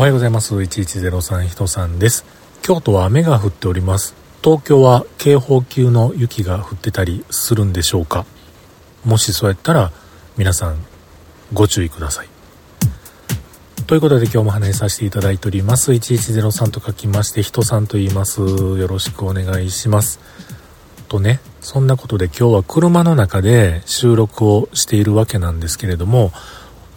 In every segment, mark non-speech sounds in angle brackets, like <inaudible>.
おはようございます。1103人さんです。京都は雨が降っております。東京は警報級の雪が降ってたりするんでしょうかもしそうやったら皆さんご注意ください。ということで今日も話させていただいております。1103と書きまして人さんと言います。よろしくお願いします。とね、そんなことで今日は車の中で収録をしているわけなんですけれども、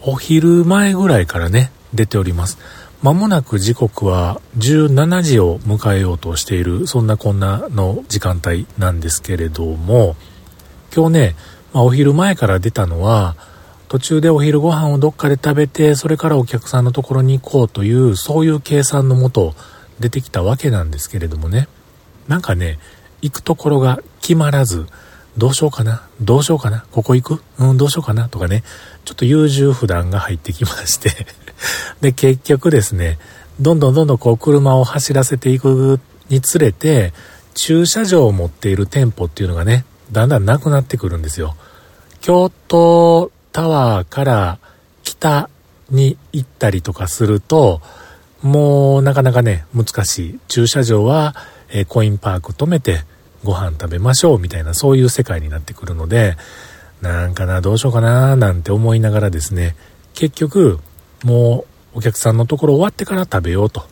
お昼前ぐらいからね、出ております。まもなく時刻は17時を迎えようとしている、そんなこんなの時間帯なんですけれども、今日ね、まあ、お昼前から出たのは、途中でお昼ご飯をどっかで食べて、それからお客さんのところに行こうという、そういう計算のもと出てきたわけなんですけれどもね、なんかね、行くところが決まらず、どうしようかな？どうしようかな？ここ行く？うん、どうしようかな？とかね、ちょっと優柔不断が入ってきまして。<laughs> で、結局ですね、どんどんどんどんこう車を走らせていくにつれて、駐車場を持っている店舗っていうのがね、だんだんなくなってくるんですよ。京都タワーから北に行ったりとかすると、もうなかなかね、難しい。駐車場は、え、コインパーク止めてご飯食べましょうみたいなそういう世界になってくるので、なんかな、どうしようかな、なんて思いながらですね、結局、もうお客さんのところ終わってから食べようと。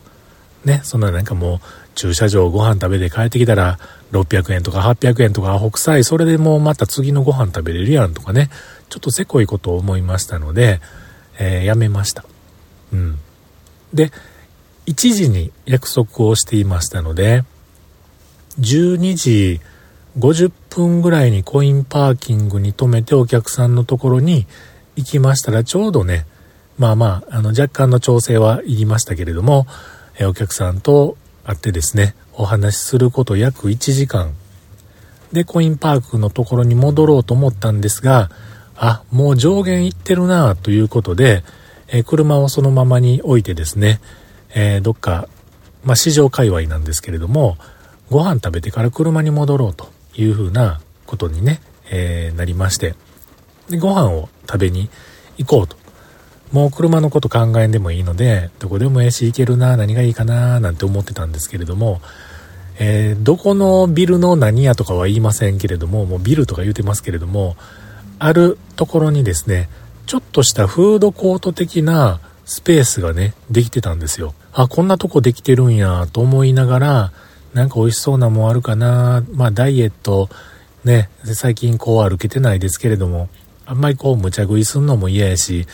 ね、そんななんかもう駐車場ご飯食べて帰ってきたら600円とか800円とか北斎それでもうまた次のご飯食べれるやんとかね、ちょっとせこいことを思いましたので、えー、やめました。うん。で、1時に約束をしていましたので、12時50分ぐらいにコインパーキングに停めてお客さんのところに行きましたらちょうどね、まあまあ、あの、若干の調整はいりましたけれども、えお客さんと会ってですね、お話しすること約1時間。で、コインパークのところに戻ろうと思ったんですが、あ、もう上限行ってるなということで、え車をそのままに置いてですね、えー、どっか、まあ、市場界隈なんですけれども、ご飯食べてから車に戻ろうというふうなことにね、えー、なりまして、で、ご飯を食べに行こうともう車のこと考えんでもいいので、どこでもええし行けるな、何がいいかな、なんて思ってたんですけれども、えー、どこのビルの何やとかは言いませんけれども、もうビルとか言うてますけれども、あるところにですね、ちょっとしたフードコート的なスペースがね、できてたんですよ。あ、こんなとこできてるんや、と思いながら、なんか美味しそうなもんあるかな、まあダイエット、ね、最近こう歩けてないですけれども、あんまりこう無茶食いすんのも嫌やし、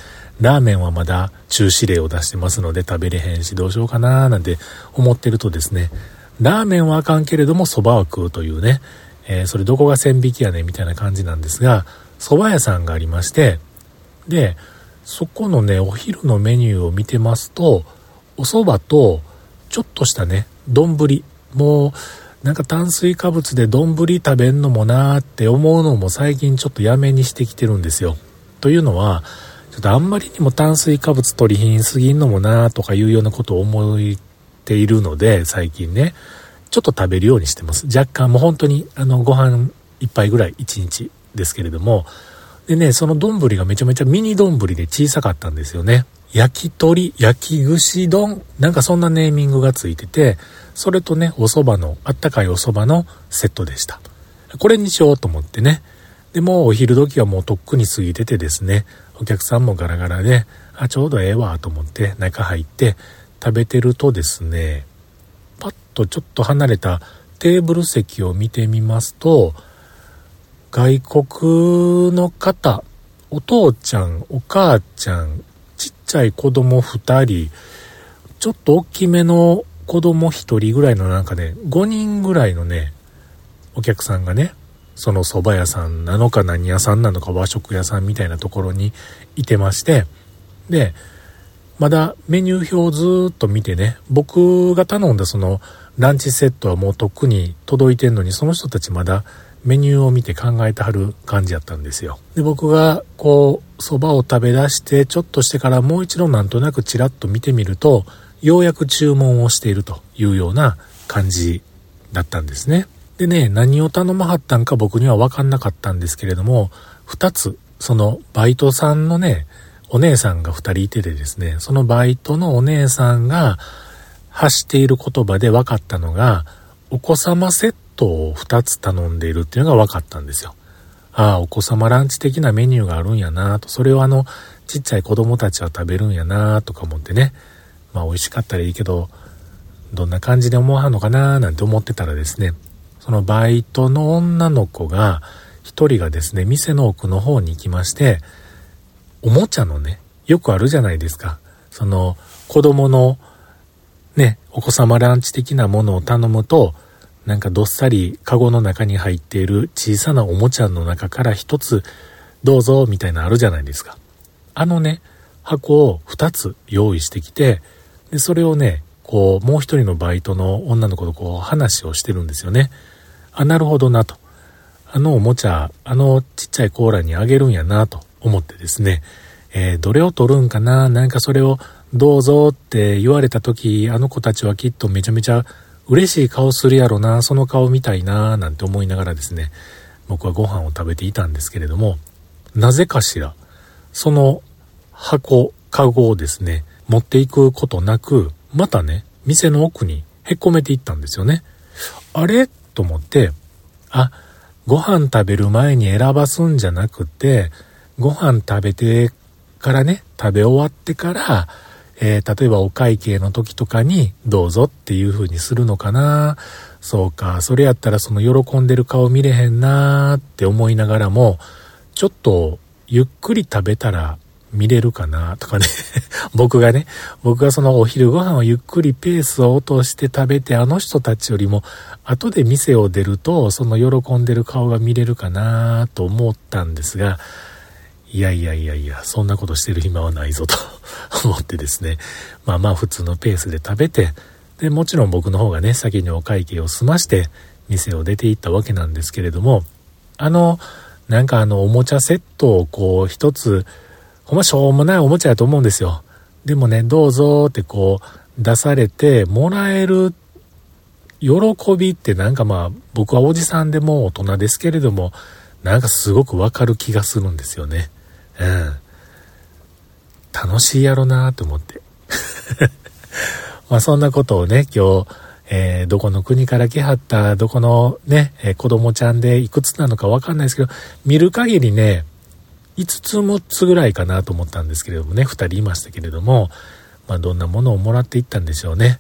ラーメンはまだ中止令を出してますので食べれへんしどうしようかななんて思ってるとですね、ラーメンはあかんけれども蕎麦は食うというね、えー、それどこが線引きやねみたいな感じなんですが、蕎麦屋さんがありまして、で、そこのね、お昼のメニューを見てますと、お蕎麦と、ちょっとしたね、丼、もう、なんか炭水化物で丼食べんのもなーって思うのも最近ちょっとやめにしてきてるんですよ。というのは、ちょっとあんまりにも炭水化物取り品すぎんのもなーとかいうようなことを思っているので、最近ね、ちょっと食べるようにしてます。若干もう本当にあのご飯一杯ぐらい1日ですけれども、でね、その丼がめちゃめちゃミニ丼で小さかったんですよね。焼き鳥、焼き串丼、なんかそんなネーミングがついてて、それとね、お蕎麦の、あったかいお蕎麦のセットでした。これにしようと思ってね。で、もお昼時はもうとっくに過ぎててですね、お客さんもガラガラで、あ、ちょうどええわと思って中入って食べてるとですね、パッとちょっと離れたテーブル席を見てみますと、外国の方、お父ちゃん、お母ちゃん、ちゃい子供2人、ちょっと大きめの子供1人ぐらいのなんかね、5人ぐらいのね、お客さんがね、その蕎麦屋さんなのか何屋さんなのか和食屋さんみたいなところにいてまして、で、まだメニュー表をずっと見てね、僕が頼んだそのランチセットはもうとっくに届いてんのに、その人たちまだメニューを見て考えてはる感じやったんですよ。で、僕がこう、蕎麦を食べ出してちょっとしてからもう一度なんとなくチラッと見てみると、ようやく注文をしているというような感じだったんですね。でね、何を頼まはったんか僕には分かんなかったんですけれども、二つ、そのバイトさんのね、お姉さんが二人いててですね、そのバイトのお姉さんが発している言葉で分かったのが、お子様セットを2つ頼んでいるっていうのが分かったんですよ。ああ、お子様ランチ的なメニューがあるんやなと、それをあの、ちっちゃい子供たちは食べるんやなとか思ってね、まあ美味しかったらいいけど、どんな感じで思わんのかななんて思ってたらですね、そのバイトの女の子が、一人がですね、店の奥の方に行きまして、おもちゃのね、よくあるじゃないですか。その、子供の、ね、お子様ランチ的なものを頼むと、なんかどっさりカゴの中に入っている小さなおもちゃの中から一つどうぞみたいなあるじゃないですか。あのね、箱を二つ用意してきて、で、それをね、こう、もう一人のバイトの女の子とこう話をしてるんですよね。あ、なるほどなと。あのおもちゃ、あのちっちゃいコーラにあげるんやなと思ってですね、えー、どれを取るんかな？なんかそれをどうぞって言われた時、あの子たちはきっとめちゃめちゃ嬉しい顔するやろな、その顔見たいな、なんて思いながらですね、僕はご飯を食べていたんですけれども、なぜかしら、その箱、カゴをですね、持っていくことなく、またね、店の奥にへっこめていったんですよね。あれ？と思って、あ、ご飯食べる前に選ばすんじゃなくて、ご飯食べてからね、食べ終わってから、えー、例えばお会計の時とかにどうぞっていう風にするのかな。そうか、それやったらその喜んでる顔見れへんなーって思いながらも、ちょっとゆっくり食べたら見れるかなとかね。<laughs> 僕がね、僕がそのお昼ご飯をゆっくりペースを落として食べて、あの人たちよりも後で店を出ると、その喜んでる顔が見れるかなと思ったんですが、いやいやいやいや、そんなことしてる暇はないぞと <laughs> 思ってですね。まあまあ普通のペースで食べて、で、もちろん僕の方がね、先にお会計を済まして、店を出て行ったわけなんですけれども、あの、なんかあの、おもちゃセットをこう、一つ、ほんましょうもないおもちゃやと思うんですよ。でもね、どうぞってこう、出されて、もらえる喜びってなんかまあ、僕はおじさんでも大人ですけれども、なんかすごくわかる気がするんですよね。ん。楽しいやろなと思って。<laughs> まあそんなことをね、今日、えー、どこの国から来はった、どこのね、えー、子供ちゃんでいくつなのかわかんないですけど、見る限りね、5つ6つぐらいかなと思ったんですけれどもね、2人いましたけれども、まあどんなものをもらっていったんでしょうね。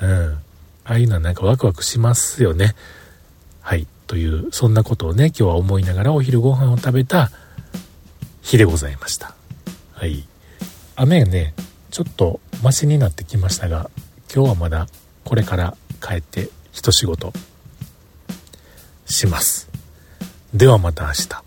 うん。ああいうのはなんかワクワクしますよね。はい。という、そんなことをね、今日は思いながらお昼ご飯を食べた日でございました。はい。雨ね、ちょっとマシになってきましたが、今日はまだこれから帰って一仕事します。ではまた明日。